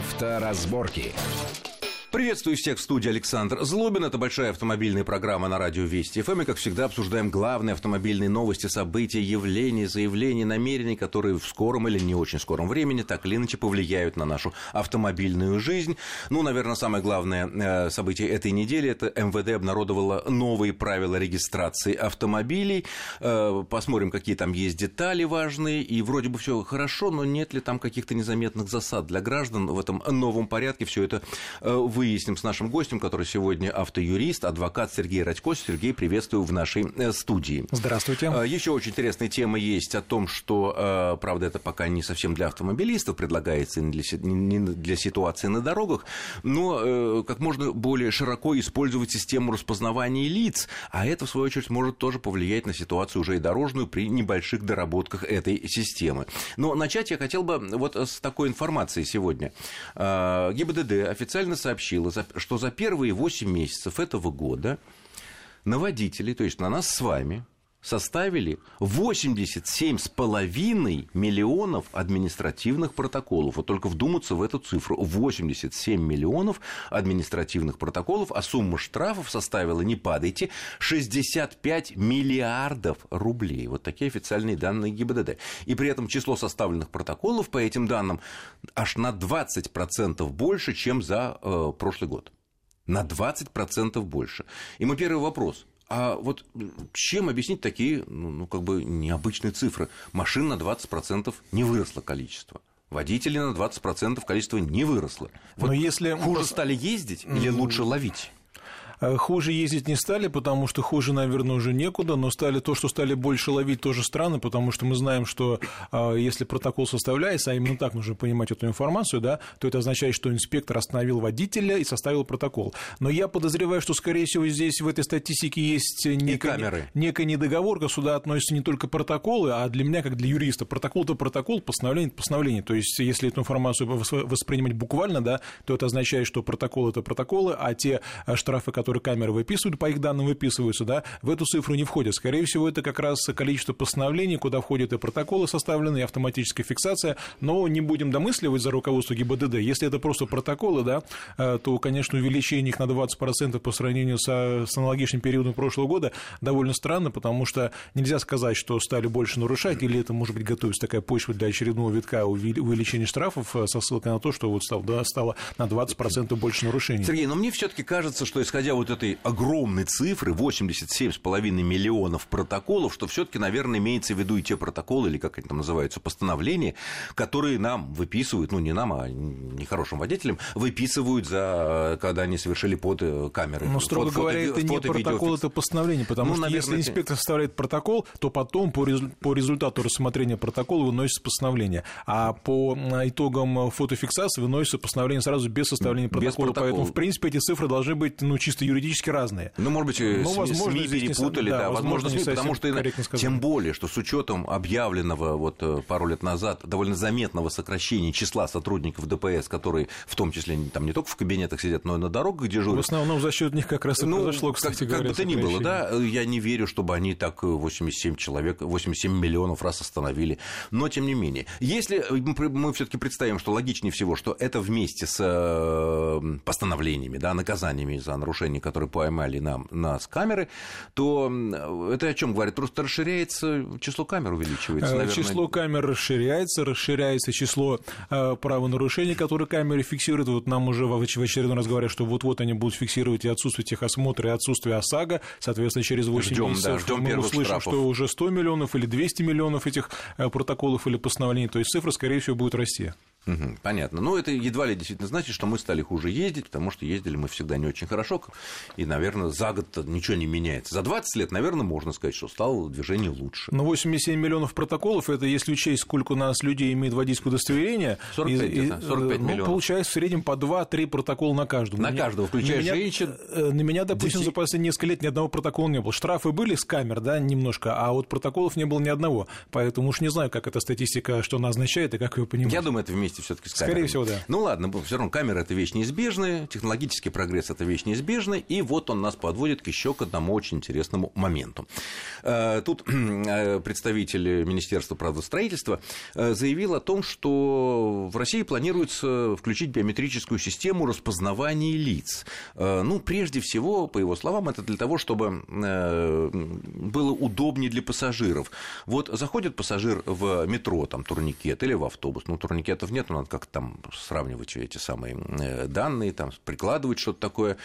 Авторазборки. Приветствую всех в студии Александр Злобин. Это большая автомобильная программа на радио Вести ФМ. И, как всегда, обсуждаем главные автомобильные новости, события, явления, заявления, намерений, которые в скором или не очень скором времени так или иначе повлияют на нашу автомобильную жизнь. Ну, наверное, самое главное э, событие этой недели – это МВД обнародовало новые правила регистрации автомобилей. Э, посмотрим, какие там есть детали важные. И вроде бы все хорошо, но нет ли там каких-то незаметных засад для граждан в этом новом порядке? Все это вы э, выясним с нашим гостем, который сегодня автоюрист, адвокат Сергей Радько. Сергей, приветствую в нашей э, студии. Здравствуйте. А, Еще очень интересная тема есть о том, что, э, правда, это пока не совсем для автомобилистов предлагается, не для, не для ситуации на дорогах, но э, как можно более широко использовать систему распознавания лиц, а это, в свою очередь, может тоже повлиять на ситуацию уже и дорожную при небольших доработках этой системы. Но начать я хотел бы вот с такой информации сегодня. ГИБДД официально сообщил, сообщила, что за первые 8 месяцев этого года на водителей, то есть на нас с вами, составили 87,5 миллионов административных протоколов. Вот только вдуматься в эту цифру. 87 миллионов административных протоколов, а сумма штрафов составила, не падайте, 65 миллиардов рублей. Вот такие официальные данные ГИБДД. И при этом число составленных протоколов по этим данным аж на 20% больше, чем за э, прошлый год. На 20% больше. И мой первый вопрос – а вот чем объяснить такие, ну, ну как бы необычные цифры? Машин на 20% не выросло количество. Водителей на 20% количество не выросло. Вот Но если хуже стали ездить или лучше ловить? Э, хуже ездить не стали, потому что хуже, наверное, уже некуда, но стали то, что стали больше ловить, тоже странно, потому что мы знаем, что э, если протокол составляется, а именно так нужно понимать эту информацию, да, то это означает, что инспектор остановил водителя и составил протокол. Но я подозреваю, что, скорее всего, здесь в этой статистике есть некая, некая недоговорка, сюда относятся не только протоколы, а для меня, как для юриста, протокол – это протокол, постановление – это постановление. То есть, если эту информацию воспринимать буквально, да, то это означает, что протокол – это протоколы, а те э, штрафы, которые которые камеры выписывают, по их данным выписываются, да, в эту цифру не входят. Скорее всего, это как раз количество постановлений, куда входят и протоколы составленные, и автоматическая фиксация, но не будем домысливать за руководство ГИБДД. Если это просто протоколы, да, э, то, конечно, увеличение их на 20% по сравнению со, с аналогичным периодом прошлого года довольно странно, потому что нельзя сказать, что стали больше нарушать, или это, может быть, готовится такая почва для очередного витка увеличения штрафов э, со ссылкой на то, что вот стало, да, стало на 20% больше нарушений. Сергей, но мне все таки кажется, что исходя вот этой огромной цифры, 87,5 миллионов протоколов, что все таки наверное, имеется в виду и те протоколы, или как они там называются, постановления, которые нам выписывают, ну, не нам, а нехорошим водителям, выписывают за, когда они совершили под э, камерой. Но, строго фото, говоря, фото, это фото, не протокол, это постановление, потому ну, что наверное, если инспектор составляет протокол, то потом по, по результату рассмотрения протокола выносится постановление, а по итогам фотофиксации выносится постановление сразу без составления протокола, без протокола. поэтому, в принципе, эти цифры должны быть, ну, чисто юридически разные. Ну, может быть, ну, возможно, СМИ перепутали, да, да возможно, СМИ, потому что тем более, что с учетом объявленного вот э, пару лет назад довольно заметного сокращения числа сотрудников ДПС, которые в том числе там не только в кабинетах сидят, но и на дорогах дежурят. В основном за счет них как раз и ну, произошло, кстати как, говоря. Как бы то ни было, да, я не верю, чтобы они так 87 человек, 87 миллионов раз остановили, но тем не менее. Если мы все таки представим, что логичнее всего, что это вместе с э, постановлениями, да, наказаниями за нарушения, которые поймали нам нас камеры, то это о чем говорит? Просто расширяется число камер, увеличивается, э, наверное. Число камер расширяется, расширяется число э, правонарушений, которые камеры фиксируют. Вот нам уже в очередной раз говорят, что вот-вот они будут фиксировать и отсутствие техосмотра, и отсутствие ОСАГО. Соответственно, через 8 ждем, месяцев да, ждем мы услышим, штрафов. что уже 100 миллионов или 200 миллионов этих э, протоколов или постановлений. То есть цифра, скорее всего, будет расти. Угу, понятно. Ну, это едва ли действительно значит, что мы стали хуже ездить, потому что ездили мы всегда не очень хорошо, и, наверное, за год ничего не меняется. За 20 лет, наверное, можно сказать, что стало движение лучше. Но 87 миллионов протоколов, это если учесть, сколько у нас людей имеет водительское удостоверение, 45, и, 45 ну, миллионов. получается в среднем по 2-3 протокола на каждого. На каждого, включая на меня, женщин. Э, на меня, допустим, 10... за последние несколько лет ни одного протокола не было. Штрафы были с камер, да, немножко, а вот протоколов не было ни одного. Поэтому уж не знаю, как эта статистика, что она означает и как ее понимать. Я думаю, это вместе вместе все-таки с камерами. Скорее всего, да. Ну ладно, все равно камера это вещь неизбежная, технологический прогресс это вещь неизбежная, и вот он нас подводит еще к одному очень интересному моменту. Э, тут э, представитель Министерства правостроительства э, заявил о том, что в России планируется включить биометрическую систему распознавания лиц. Ну, прежде всего, по его словам, это для того, чтобы было удобнее для пассажиров. Вот заходит пассажир в метро, там, турникет или в автобус, ну, турникетов нет, но надо как-то там сравнивать эти самые данные, там, прикладывать что-то такое.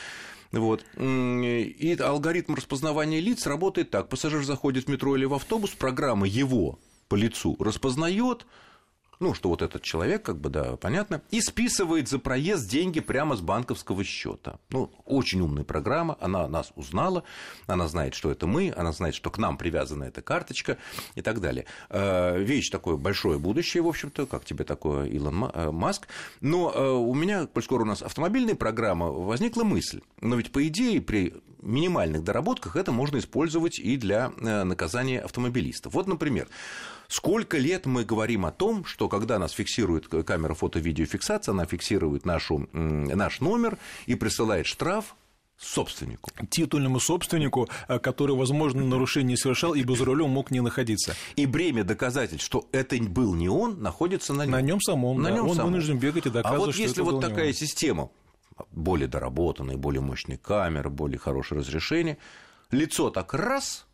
Вот. И алгоритм распознавания лиц работает так. Пассажир заходит в метро или в автобус, программа его по лицу распознает, ну, что вот этот человек, как бы, да, понятно, и списывает за проезд деньги прямо с банковского счета. Ну, очень умная программа, она нас узнала, она знает, что это мы, она знает, что к нам привязана эта карточка и так далее. Э, вещь такое большое будущее, в общем-то, как тебе такое, Илон э, Маск. Но э, у меня, коль скоро у нас автомобильная программа, возникла мысль, но ведь, по идее, при минимальных доработках это можно использовать и для наказания автомобилистов. Вот, например, Сколько лет мы говорим о том, что когда нас фиксирует камера фото-видеофиксации, она фиксирует нашу, наш номер и присылает штраф собственнику. Титульному собственнику, э, который, возможно, нарушение совершал, ибо за рулем мог не находиться. И бремя доказательств, что это был не он, находится на нем. На нем самом, на да. нем он самом. вынужден бегать и доказывать, А вот если вот такая система, более доработанная, более мощная камера, более хорошее разрешение, лицо так раз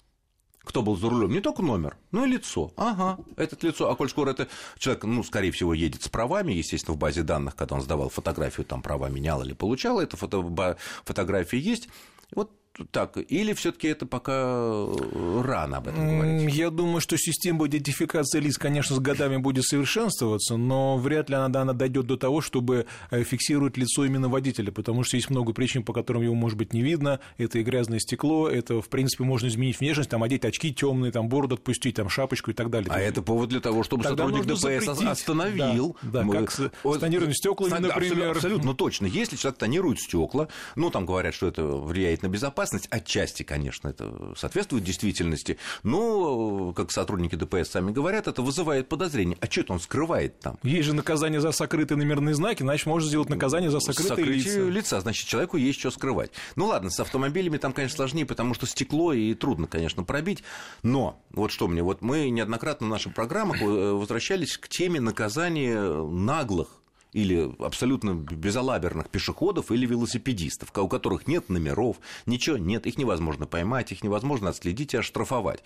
кто был за рулем, не только номер, но и лицо. Ага, это лицо. А коль скоро это человек, ну, скорее всего, едет с правами, естественно, в базе данных, когда он сдавал фотографию, там права менял или получал, эта фото, фотография есть. Вот так, или все-таки это пока э, рано об этом говорить? Я думаю, что система идентификации лиц, конечно, с годами будет совершенствоваться, но вряд ли она, она дойдет до того, чтобы э, фиксировать лицо именно водителя, потому что есть много причин, по которым его, может быть, не видно. Это и грязное стекло, это, в принципе, можно изменить внешность, там, одеть очки темные, там, бороду отпустить, там, шапочку и так далее. А это повод для того, чтобы Тогда сотрудник ДПС запретить. остановил. Да, да как с вот, тонированными стеклами, например. Абсолютно, абсолютно точно. Если человек тонирует стекла, ну, там говорят, что это влияет на безопасность, безопасность, отчасти, конечно, это соответствует действительности, но, как сотрудники ДПС сами говорят, это вызывает подозрение. А что это он скрывает там? Есть же наказание за сокрытые номерные знаки, значит, можно сделать наказание за сокрытые лица. лица. Значит, человеку есть что скрывать. Ну ладно, с автомобилями там, конечно, сложнее, потому что стекло и трудно, конечно, пробить. Но вот что мне, вот мы неоднократно в наших программах э, возвращались к теме наказания наглых или абсолютно безалаберных пешеходов или велосипедистов, у которых нет номеров, ничего нет, их невозможно поймать, их невозможно отследить и оштрафовать.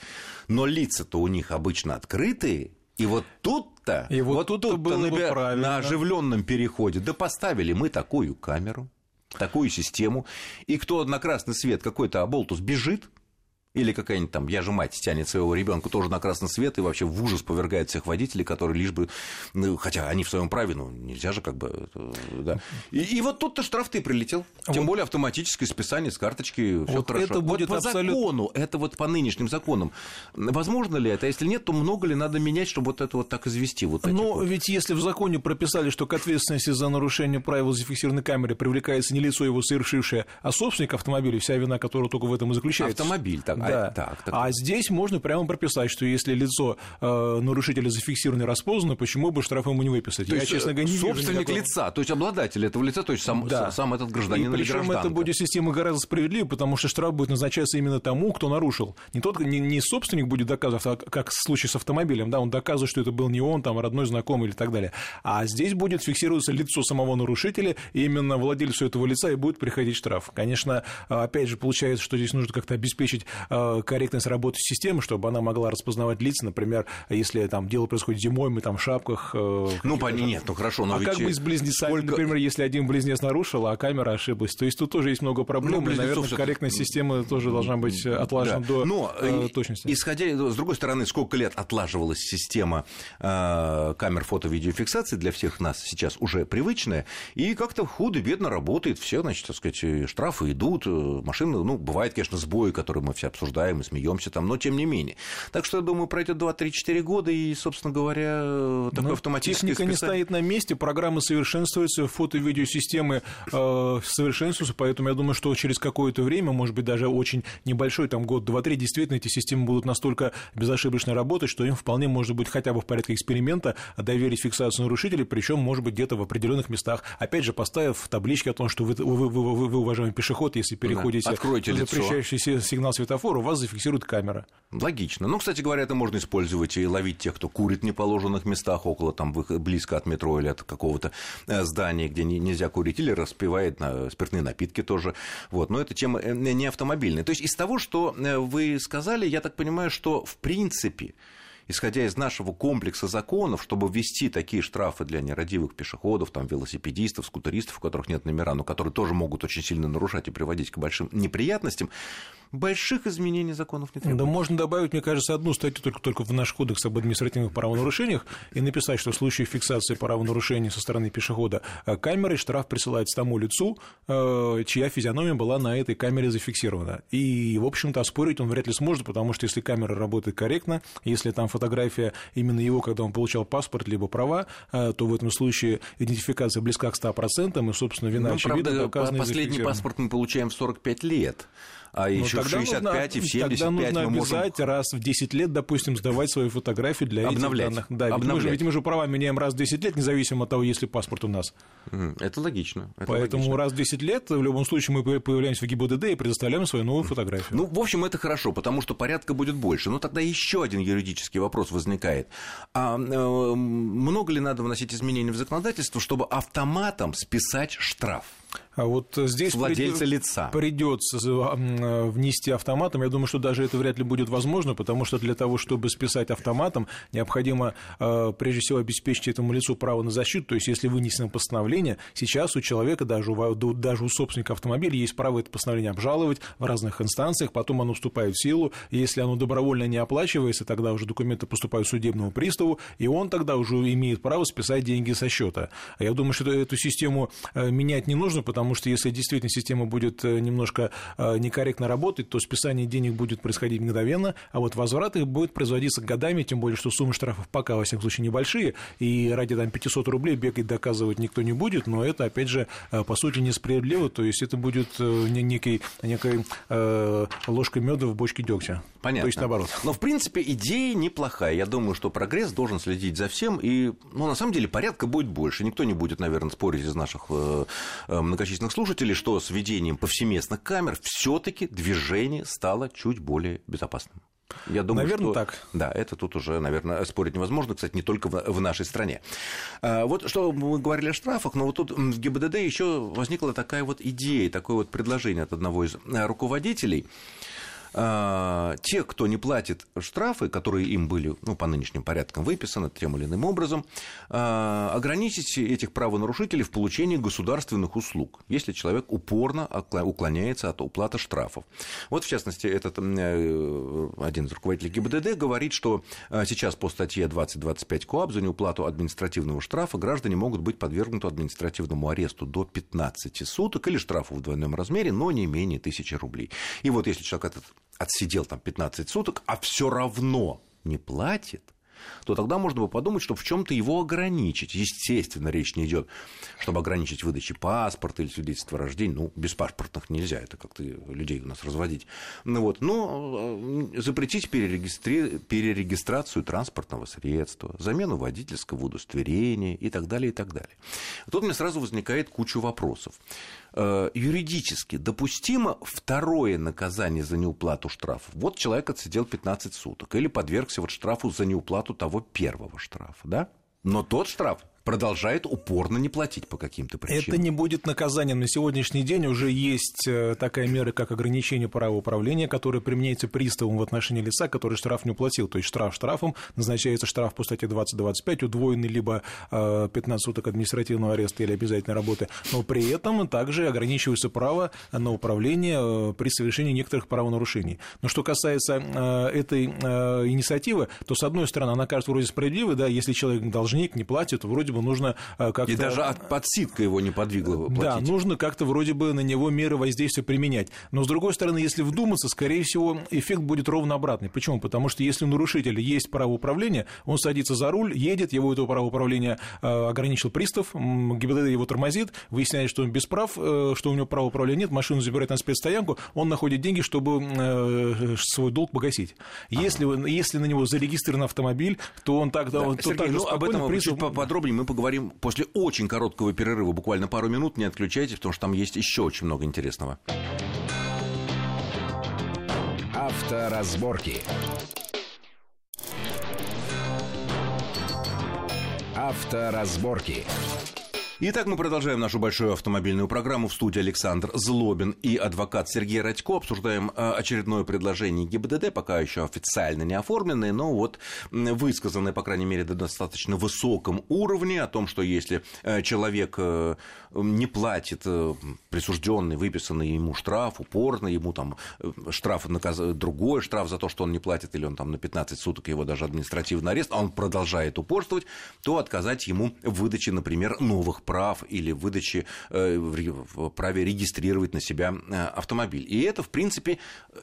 Но лица-то у них обычно открытые, и вот тут-то, и вот, вот тут-то, тут было на, на оживленном переходе, да поставили мы такую камеру, такую систему, и кто на красный свет какой-то оболтус бежит, или какая-нибудь там, я же мать, тянет своего ребенка тоже на красный свет и вообще в ужас повергает всех водителей, которые лишь бы, ну, хотя они в своем праве, ну, нельзя же как бы, да. И, и вот тут-то штраф ты прилетел. Тем вот. более автоматическое списание с карточки, все вот хорошо. Это будет вот по абсолютно... закону, это вот по нынешним законам. Возможно ли это? А если нет, то много ли надо менять, чтобы вот это вот так извести? Вот Но вот? ведь если в законе прописали, что к ответственности за нарушение правил зафиксированной камеры привлекается не лицо его совершившее, а собственник автомобиля, вся вина которого только в этом и заключается. Автомобиль, так. Да. А, так, так. А здесь можно прямо прописать, что если лицо э, нарушителя зафиксировано и распознано, почему бы штраф ему не выписать? То Я, есть, честно говоря, не собственник вижу лица, то есть обладатель этого лица, то есть сам, да. сам этот гражданин и или причем это будет система гораздо справедливее, потому что штраф будет назначаться именно тому, кто нарушил. Не тот, не, не собственник будет доказывать, а как в случае с автомобилем, да, он доказывает, что это был не он, там, родной знакомый или так далее. А здесь будет фиксироваться лицо самого нарушителя, и именно владельцу этого лица и будет приходить штраф. Конечно, опять же, получается, что здесь нужно как-то обеспечить э, корректность работы системы, чтобы она могла распознавать лица, например, если там дело происходит зимой, мы там в шапках. Э, ну, по... нет, ну хорошо, но А ведь... как быть с близнецами, сколько... например, если один близнец нарушил, а камера ошиблась? То есть тут тоже есть много проблем, ну, и, наверное, корректность системы тоже должна быть отлажена да. до но, э, точности. Исходя, с другой стороны, сколько лет отлаживалась система э, камер фото-видеофиксации для всех нас сейчас уже привычная, и как-то худо-бедно работает, все, значит, так сказать, штрафы идут, э, машины, ну, бывает, конечно, сбои, которые мы все обсуждаем и смеемся там, но тем не менее. Так что, я думаю, пройдет 2-3-4 года, и, собственно говоря, такой автоматическое Техника не стоит на месте, программы совершенствуются, фото- и видеосистемы э, совершенствуются, поэтому я думаю, что через какое-то время, может быть, даже очень небольшой, там, год, два, три, действительно, эти системы будут настолько безошибочно работать, что им вполне может быть хотя бы в порядке эксперимента доверить фиксацию нарушителей, причем, может быть, где-то в определенных местах. Опять же, поставив таблички о том, что вы, вы, вы, вы, вы уважаемый пешеход, если переходите да. запрещающий сигнал светофора, у вас зафиксирует камера. Логично. Ну, кстати говоря, это можно использовать и ловить тех, кто курит в неположенных местах, около там близко от метро или от какого-то э, здания, где нельзя курить, или распивает спиртные напитки тоже. Вот. Но эта тема э, не автомобильная. То есть из того, что э, вы сказали, я так понимаю, что в принципе исходя из нашего комплекса законов, чтобы ввести такие штрафы для нерадивых пешеходов, там, велосипедистов, скутеристов, у которых нет номера, но которые тоже могут очень сильно нарушать и приводить к большим неприятностям, больших изменений законов не требуется. Да можно добавить, мне кажется, одну статью только, только в наш кодекс об административных правонарушениях и написать, что в случае фиксации правонарушений со стороны пешехода э, камерой штраф присылается тому лицу, э, чья физиономия была на этой камере зафиксирована. И, в общем-то, оспорить он вряд ли сможет, потому что если камера работает корректно, если там фотография именно его, когда он получал паспорт либо права, э, то в этом случае идентификация близка к 100%, и, собственно, вина ну, очевидна. Правда, последний паспорт мы получаем в 45 лет а ну, еще в 65 нужно, и в 75 тогда нужно мы можем... обязать раз в 10 лет, допустим, сдавать свою фотографию для Обновлять. этих данных. Да, Обновлять. Ведь, мы же, ведь мы же права меняем раз в 10 лет, независимо от того, есть ли паспорт у нас. Это логично. Это Поэтому логично. раз в 10 лет в любом случае мы появляемся в ГИБДД и предоставляем свою новую фотографию. Ну, в общем, это хорошо, потому что порядка будет больше. Но тогда еще один юридический вопрос возникает. А много ли надо вносить изменения в законодательство, чтобы автоматом списать штраф? А вот здесь владельца придет, лица. придется э, внести автоматом. Я думаю, что даже это вряд ли будет возможно, потому что для того, чтобы списать автоматом, необходимо э, прежде всего обеспечить этому лицу право на защиту. То есть, если вынесено постановление, сейчас у человека, даже у, даже у собственника автомобиля, есть право это постановление обжаловать в разных инстанциях, потом оно вступает в силу. Если оно добровольно не оплачивается, тогда уже документы поступают судебному приставу, и он тогда уже имеет право списать деньги со счета. Я думаю, что эту систему э, менять не нужно, потому что если действительно система будет э, немножко э, некорректно работать, то списание денег будет происходить мгновенно, а вот возврат их будет производиться годами, тем более, что суммы штрафов пока, во всяком случае, небольшие, и ради там, 500 рублей бегать доказывать никто не будет, но это, опять же, э, по сути, несправедливо, то есть это будет некой, некой э, ложкой меда в бочке дегтя. Понятно. То есть наоборот. Но, в принципе, идея неплохая. Я думаю, что прогресс должен следить за всем, и, ну, на самом деле, порядка будет больше. Никто не будет, наверное, спорить из наших многочисленных слушателей, что с введением повсеместных камер все-таки движение стало чуть более безопасным. Я думаю, наверное, что... так. Да, это тут уже, наверное, спорить невозможно, кстати, не только в, в нашей стране. А, вот что мы говорили о штрафах, но вот тут в ГИБДД еще возникла такая вот идея, такое вот предложение от одного из э, руководителей. А, те, кто не платит штрафы, которые им были ну, по нынешним порядкам выписаны тем или иным образом, а, ограничить этих правонарушителей в получении государственных услуг, если человек упорно уклоняется от уплаты штрафов. Вот, в частности, этот э, один из руководителей ГИБДД говорит, что э, сейчас по статье 2025 КОАП за неуплату административного штрафа граждане могут быть подвергнуты административному аресту до 15 суток или штрафу в двойном размере, но не менее тысячи рублей. И вот если человек этот отсидел там 15 суток, а все равно не платит, то тогда можно бы подумать, что в чем-то его ограничить. Естественно, речь не идет, чтобы ограничить выдачи паспорта или свидетельства о рождении. Ну, без паспортных нельзя, это как-то людей у нас разводить. Ну, вот. Но э, запретить перерегистри... перерегистрацию транспортного средства, замену водительского удостоверения и так далее, и так далее. Тут у меня сразу возникает куча вопросов. Э, юридически допустимо второе наказание за неуплату штрафа. Вот человек отсидел 15 суток или подвергся вот штрафу за неуплату того первого штрафа, да? Но тот штраф продолжает упорно не платить по каким-то причинам. Это не будет наказанием. На сегодняшний день уже есть э, такая мера, как ограничение права управления, которая применяется приставом в отношении лица, который штраф не уплатил. То есть штраф штрафом, назначается штраф по статье 20-25, удвоенный либо 15 э, суток административного ареста или обязательной работы, но при этом также ограничивается право на управление э, при совершении некоторых правонарушений. Но что касается этой инициативы, то, с одной стороны, она кажется вроде справедливой, да, если человек должник, не платит, вроде бы нужно как-то... И даже от, подсидка его не подвигла платить. Да, нужно как-то вроде бы на него меры воздействия применять. Но, с другой стороны, если вдуматься, скорее всего, эффект будет ровно обратный. Почему? Потому что если у нарушителя есть право управления, он садится за руль, едет, его этого права управления ограничил пристав, ГИБДД его тормозит, выясняет, что он без прав, что у него права управления нет, машину забирает на спецстоянку, он находит деньги, чтобы свой долг погасить. Если, ага. если на него зарегистрирован автомобиль, то он тогда... Да, он, Сергей, так ну, об этом призов... чуть поподробнее мы поговорим после очень короткого перерыва, буквально пару минут, не отключайтесь, потому что там есть еще очень много интересного. Авторазборки. Авторазборки. Итак, мы продолжаем нашу большую автомобильную программу. В студии Александр Злобин и адвокат Сергей Радько. Обсуждаем э, очередное предложение ГИБДД, пока еще официально не оформленное, но вот высказанное, по крайней мере, до достаточно высоком уровне о том, что если э, человек э, не платит присужденный, выписанный ему штраф, упорно, ему там штраф, наказ... другой штраф за то, что он не платит, или он там на 15 суток его даже административный арест, а он продолжает упорствовать, то отказать ему в выдаче, например, новых прав или выдачи э, в праве регистрировать на себя э, автомобиль. И это, в принципе,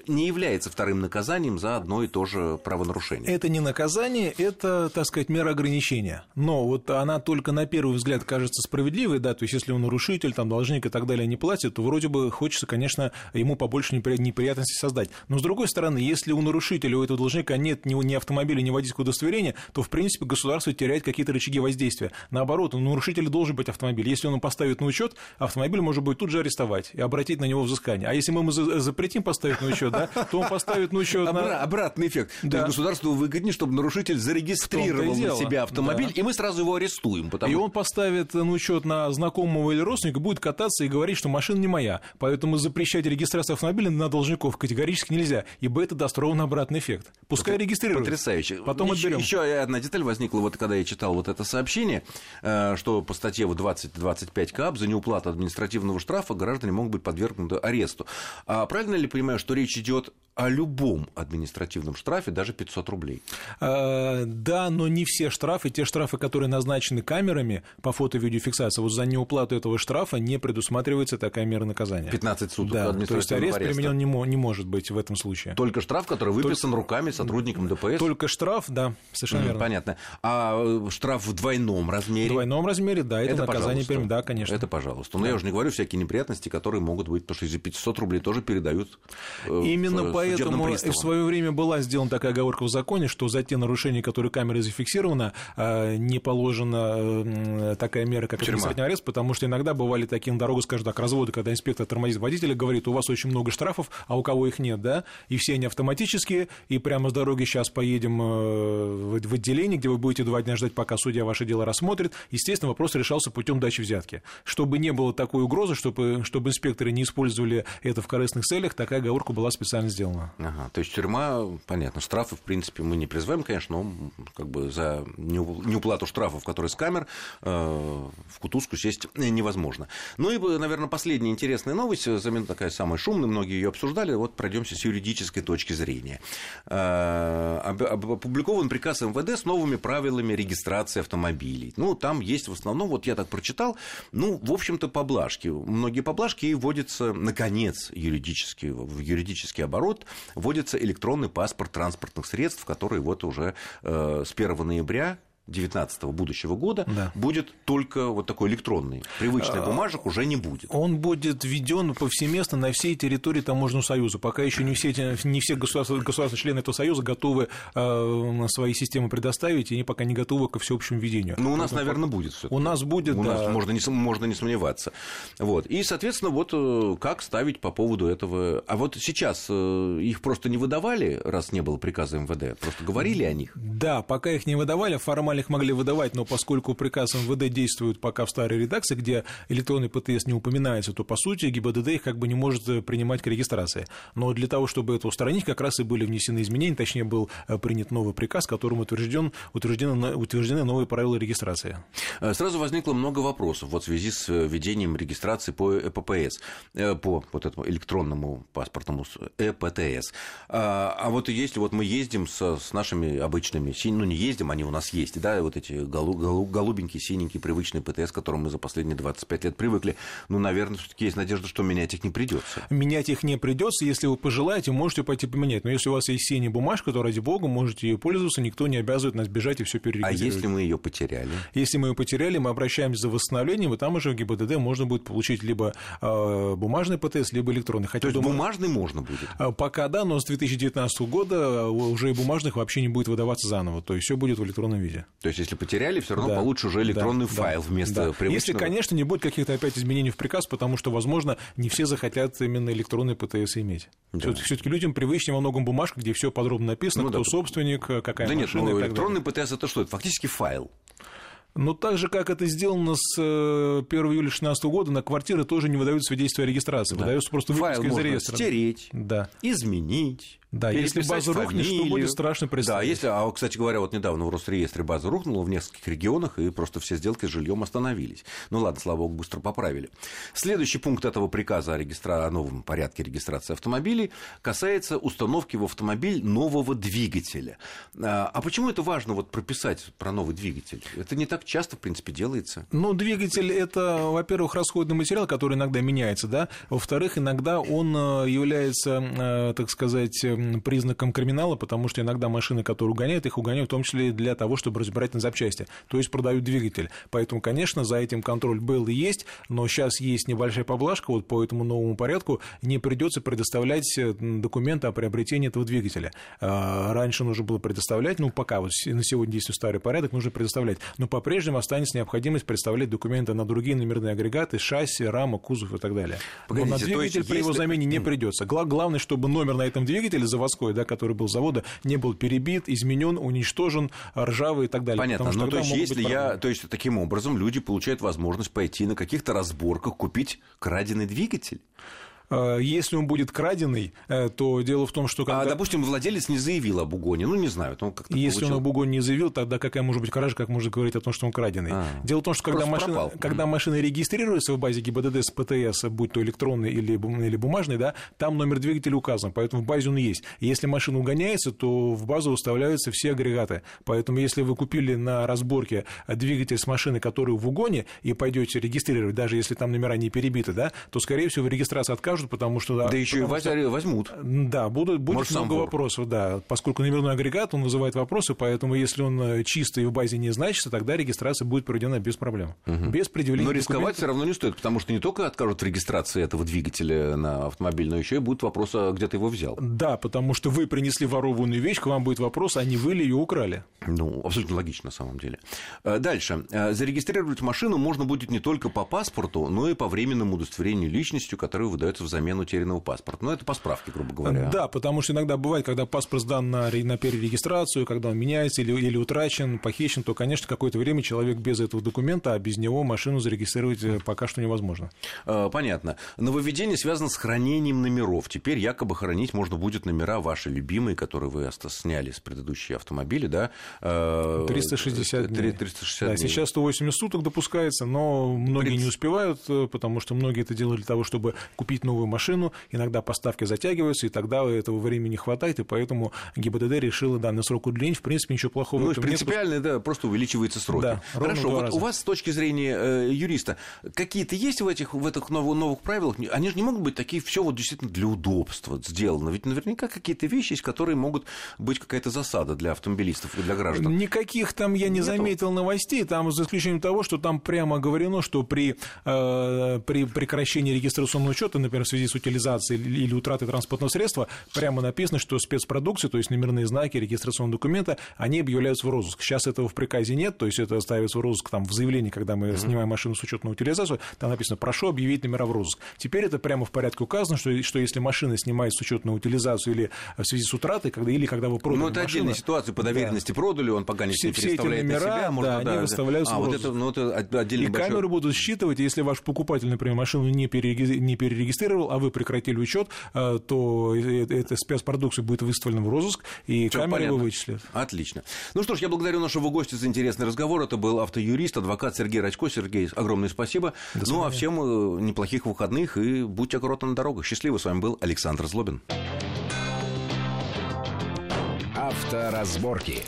не является вторым наказанием за одно и то же правонарушение. Это не наказание, это, так сказать, мера ограничения. Но вот она только на первый взгляд кажется справедливой, да, то есть если он нарушитель, там, должник и так далее не платит, то вроде бы хочется, конечно, ему побольше неприятностей создать. Но, с другой стороны, если у нарушителя, у этого должника нет ни, ни автомобиля, ни водительского удостоверения, то, в принципе, государство теряет какие-то рычаги воздействия. Наоборот, у нарушителя должен быть автомобиль. Если он поставит на учет, автомобиль может быть тут же арестовать и обратить на него взыскание. А если мы ему запретим поставить на учет, да, то он поставит на учет... На... Обратный эффект. Да. То есть государству выгоднее, чтобы нарушитель зарегистрировал на себя автомобиль, да. и мы сразу его арестуем. Потому... И он поставит на учет на знакомого или родственника, будет кататься и говорить, что машина не моя. Поэтому запрещать регистрацию автомобиля на должников категорически нельзя, ибо это даст ровно обратный эффект. Пускай регистрируют. Потрясающе. Потом еще, отберем. Еще одна деталь возникла, вот когда я читал вот это сообщение, э, что по статье 20 25 КАП за неуплату административного штрафа граждане могут быть подвергнуты аресту. А правильно ли понимаю, что речь идет о любом административном штрафе, даже 500 рублей. А, да, но не все штрафы. Те штрафы, которые назначены камерами по фото-видеофиксации, вот за неуплату этого штрафа не предусматривается такая мера наказания. 15 суток да, то есть арест ареста. применен не, не может быть в этом случае. Только штраф, который выписан Только... руками сотрудникам ДПС? Только штраф, да, совершенно mm, верно. Понятно. А э, штраф в двойном размере? В двойном размере, да, это, это наказание, пожалуйста. да, конечно. Это пожалуйста. Но да. я уже не говорю всякие неприятности, которые могут быть, потому что из-за 500 рублей тоже передают э, Именно в, поэтому в свое время была сделана такая оговорка в законе, что за те нарушения, которые камерой зафиксированы, э, не положена такая мера, как административный арест, потому что иногда бывали такие на дорогу, скажем так, разводы, когда инспектор тормозит водителя, говорит, у вас очень много штрафов, а у кого их нет, да, и все они автоматические, и прямо с дороги сейчас поедем э, в отделение, где вы будете два дня ждать, пока судья ваше дело рассмотрит. Естественно, вопрос решался путем дачи взятки. Чтобы не было такой угрозы, чтобы, чтобы инспекторы не использовали это в корыстных целях, такая оговорка была специально сделана. Ага, то есть тюрьма, понятно, штрафы, в принципе, мы не призываем, конечно, но как бы за неуплату штрафов, которые с камер, э, в кутузку сесть невозможно. Ну и, наверное, последняя интересная новость, замена такая самая шумная, многие ее обсуждали, вот пройдемся с юридической точки зрения. Э, опубликован приказ МВД с новыми правилами регистрации автомобилей. Ну, там есть в основном, вот я так прочитал, ну, в общем-то, поблажки. Многие поблажки и вводятся, наконец, юридически, в юридический оборот, вводится электронный паспорт транспортных средств, который вот уже э, с 1 ноября 19 будущего года да. будет только вот такой электронный. Привычных а, бумажек уже не будет. Он будет введен повсеместно на всей территории Таможенного союза. Пока еще не все, не все государства, государства члены этого союза готовы э, свои системы предоставить, и они пока не готовы ко всеобщему введению. Ну, у нас, Поэтому, наверное, будет все. У нас будет, у да. Нас можно, не, можно не сомневаться. Вот. И, соответственно, вот э, как ставить по поводу этого. А вот сейчас э, их просто не выдавали, раз не было приказа МВД, просто говорили о них. Да, пока их не выдавали, формально их могли выдавать, но поскольку приказ МВД действует пока в старой редакции, где электронный ПТС не упоминается, то, по сути, ГИБДД их как бы не может э, принимать к регистрации. Но для того, чтобы это устранить, как раз и были внесены изменения, точнее, был э, принят новый приказ, которым утвержден, утверждены, утверждены новые правила регистрации. Э, сразу возникло много вопросов вот в связи с введением регистрации по ЭППС, по вот этому электронному паспортному ЭПТС. А, а вот если вот мы ездим с, с нашими обычными, ну не ездим, они у нас есть, да, вот эти голу, голу, голубенькие, синенькие, привычные ПТС, к которым мы за последние 25 лет привыкли, ну, наверное, все-таки есть надежда, что менять их не придется. Менять их не придется, если вы пожелаете, можете пойти поменять. Но если у вас есть синяя бумажка, то ради бога можете ее пользоваться, никто не обязывает нас бежать и все перерегистрировать. А если мы ее потеряли? Если мы ее потеряли, мы обращаемся за восстановлением, и там уже в ГИБДД можно будет получить либо э, бумажный ПТС, либо электронный. Хотя, то есть думаю, бумажный можно будет? Э, пока да, но с 2019 года уже и бумажных вообще не будет выдаваться заново, то есть все будет в электронном виде. То есть если потеряли, все равно да. получишь уже электронный да, файл вместо да. привычного. Если, конечно, не будет каких-то опять изменений в приказ, потому что, возможно, не все захотят именно электронный ПТС иметь. Да. Все-таки людям привычнее во многом бумажка, где все подробно написано, ну, кто да. собственник, какая да машина. Да нет, ну, электронный ПТС это что? Это фактически файл. Но так же, как это сделано с 1 э, июля 2016 года, на квартиры тоже не выдают свидетельство о регистрации. Да. Выдается просто выписка Файл из можно реестра. стереть, да. изменить. Да, если база рухнет, что будет страшно представить. Да, если, а, кстати говоря, вот недавно в Росреестре база рухнула в нескольких регионах, и просто все сделки с жильем остановились. Ну ладно, слава богу, быстро поправили. Следующий пункт этого приказа о, регистра... о новом порядке регистрации автомобилей касается установки в автомобиль нового двигателя. А, а почему это важно вот прописать про новый двигатель? Это не так часто, в принципе, делается. Ну, двигатель – это, во-первых, расходный материал, который иногда меняется, да, во-вторых, иногда он э, является, э, так сказать, признаком криминала, потому что иногда машины, которые угоняют, их угоняют в том числе и для того, чтобы разбирать на запчасти, то есть продают двигатель. Поэтому, конечно, за этим контроль был и есть, но сейчас есть небольшая поблажка, вот по этому новому порядку не придется предоставлять э, документы о приобретении этого двигателя. А, раньше нужно было предоставлять, ну, пока вот на сегодня действует старый порядок, нужно предоставлять, но по-прежнему останется необходимость представлять документы на другие номерные агрегаты, шасси, рама, кузов и так далее. Погодите, но на двигатель при его замене не придется. Главное, чтобы номер на этом двигателе заводской, да, который был завода, не был перебит, изменен, уничтожен, ржавый и так далее. Понятно. Но ну, то есть, если я, то есть таким образом люди получают возможность пойти на каких-то разборках купить краденый двигатель. Э, если он будет краденый, э, то дело в том, что... Когда... А, допустим, владелец не заявил об угоне, ну, не знаю, он как-то Если получил... он об угоне не заявил, тогда какая может быть кража, как можно говорить о том, что он краденый? А, дело в том, что когда машина, когда машина регистрируется в базе ГИБДД с ПТС, будь то электронный или, или бумажный, да, там номер двигателя указан, поэтому в базе он есть. если машина угоняется, то в базу выставляются все агрегаты. Поэтому если вы купили на разборке двигатель с машины, которую в угоне, и пойдете регистрировать, даже если там номера не перебиты, да, то, скорее всего, в регистрации откажут, потому что... Да, да еще и что, возьмут. Да, будут, будет Может, много вопросов, да. Поскольку номерной агрегат, он вызывает вопросы, поэтому если он э, чистый в базе не значится, тогда регистрация будет проведена без проблем. Угу. Без предъявления Но рисковать документов. все равно не стоит, потому что не только откажут в регистрации этого двигателя на автомобиль, но еще и будет вопрос, а где ты его взял. Да, потому что вы принесли ворованную вещь, к вам будет вопрос, а не вы ли ее украли. Ну, абсолютно логично, на самом деле. Э, дальше. Э, зарегистрировать машину можно будет не только по паспорту, но и по временному удостоверению личностью, которое выдается взамен утерянного паспорта. Ну, это по справке, грубо говоря. Да, потому что иногда бывает, когда паспорт сдан на, на перерегистрацию, когда он меняется или, или утрачен, похищен, то, конечно, какое-то время человек без этого документа, а без него машину зарегистрировать э, пока что невозможно. Понятно. Нововведение связано с хранением номеров. Теперь якобы хранить можно будет номера ваши любимые, которые вы сняли с предыдущие автомобиля, да, 360 дней. 360 да, дней. Сейчас 180 суток допускается, но многие 30... не успевают, э, потому что многие это делают для того, чтобы купить новую машину. Иногда поставки затягиваются, и тогда этого времени не хватает, и поэтому ГИБДД решила данный срок удлинить. В принципе, ничего плохого ну, в этом принципиально, нет. да, просто увеличиваются сроки. Да, Хорошо, вот раза. у вас с точки зрения э, юриста какие-то есть в этих, в этих новых, новых правилах? Они же не могут быть такие все вот действительно для удобства сделаны. Ведь наверняка какие-то вещи есть, которые могут быть какая-то засада для автомобилистов и для граждан. Никаких там я не Нету. заметил новостей, там за исключением того, что там прямо говорено, что при, э, при прекращении регистрационного учета, например, в связи с утилизацией или утратой транспортного средства, прямо написано, что спецпродукции, то есть номерные знаки, регистрационные документы, они объявляются в розыск. Сейчас этого в приказе нет, то есть это ставится в розыск там, в заявлении, когда мы mm-hmm. снимаем машину с учетом на утилизацию, там написано «прошу объявить номера в розыск». Теперь это прямо в порядке указано, что, что если машина снимается с учета на утилизацию или в связи с утратой, когда, или когда вы продали Ну, это машину, отдельная ситуация, по доверенности да. продали, он пока не все, все эти номера, себя, можно, да, да, они выставляются а, в вот это, ну, это И большой... камеры будут считывать, если ваш покупатель, например, машину не, перерегистрировал, а вы прекратили учет, э, то эта спецпродукция будет выставлена в розыск, и Всё камеры понятно. его вычислят. Отлично. Ну что ж, я благодарю нашего гостя за интересный разговор. Это был автоюрист, адвокат Сергей Рачко. Сергей, огромное спасибо. ну, а всем э, неплохих выходных и будьте аккуратны на дорогах. Счастливо. С вами был Александр Злобин. Авторазборки.